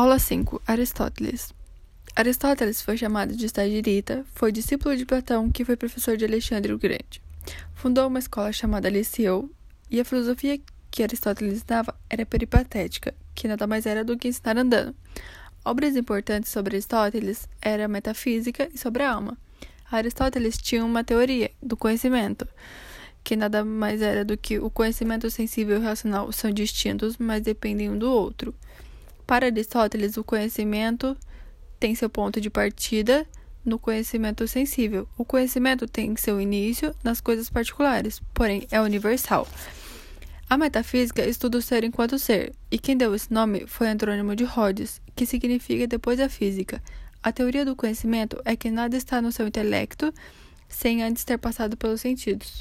Aula 5 Aristóteles Aristóteles foi chamado de estagirita, foi discípulo de Platão, que foi professor de Alexandre o Grande. Fundou uma escola chamada Liceu, e a filosofia que Aristóteles dava era peripatética, que nada mais era do que ensinar andando. Obras importantes sobre Aristóteles eram a metafísica e sobre a alma. Aristóteles tinha uma teoria do conhecimento, que nada mais era do que o conhecimento sensível e racional são distintos, mas dependem um do outro. Para Aristóteles, o conhecimento tem seu ponto de partida no conhecimento sensível. O conhecimento tem seu início nas coisas particulares, porém é universal. A metafísica estuda o ser enquanto ser, e quem deu esse nome foi Antrônimo de Rhodes, que significa depois da física. A teoria do conhecimento é que nada está no seu intelecto sem antes ter passado pelos sentidos.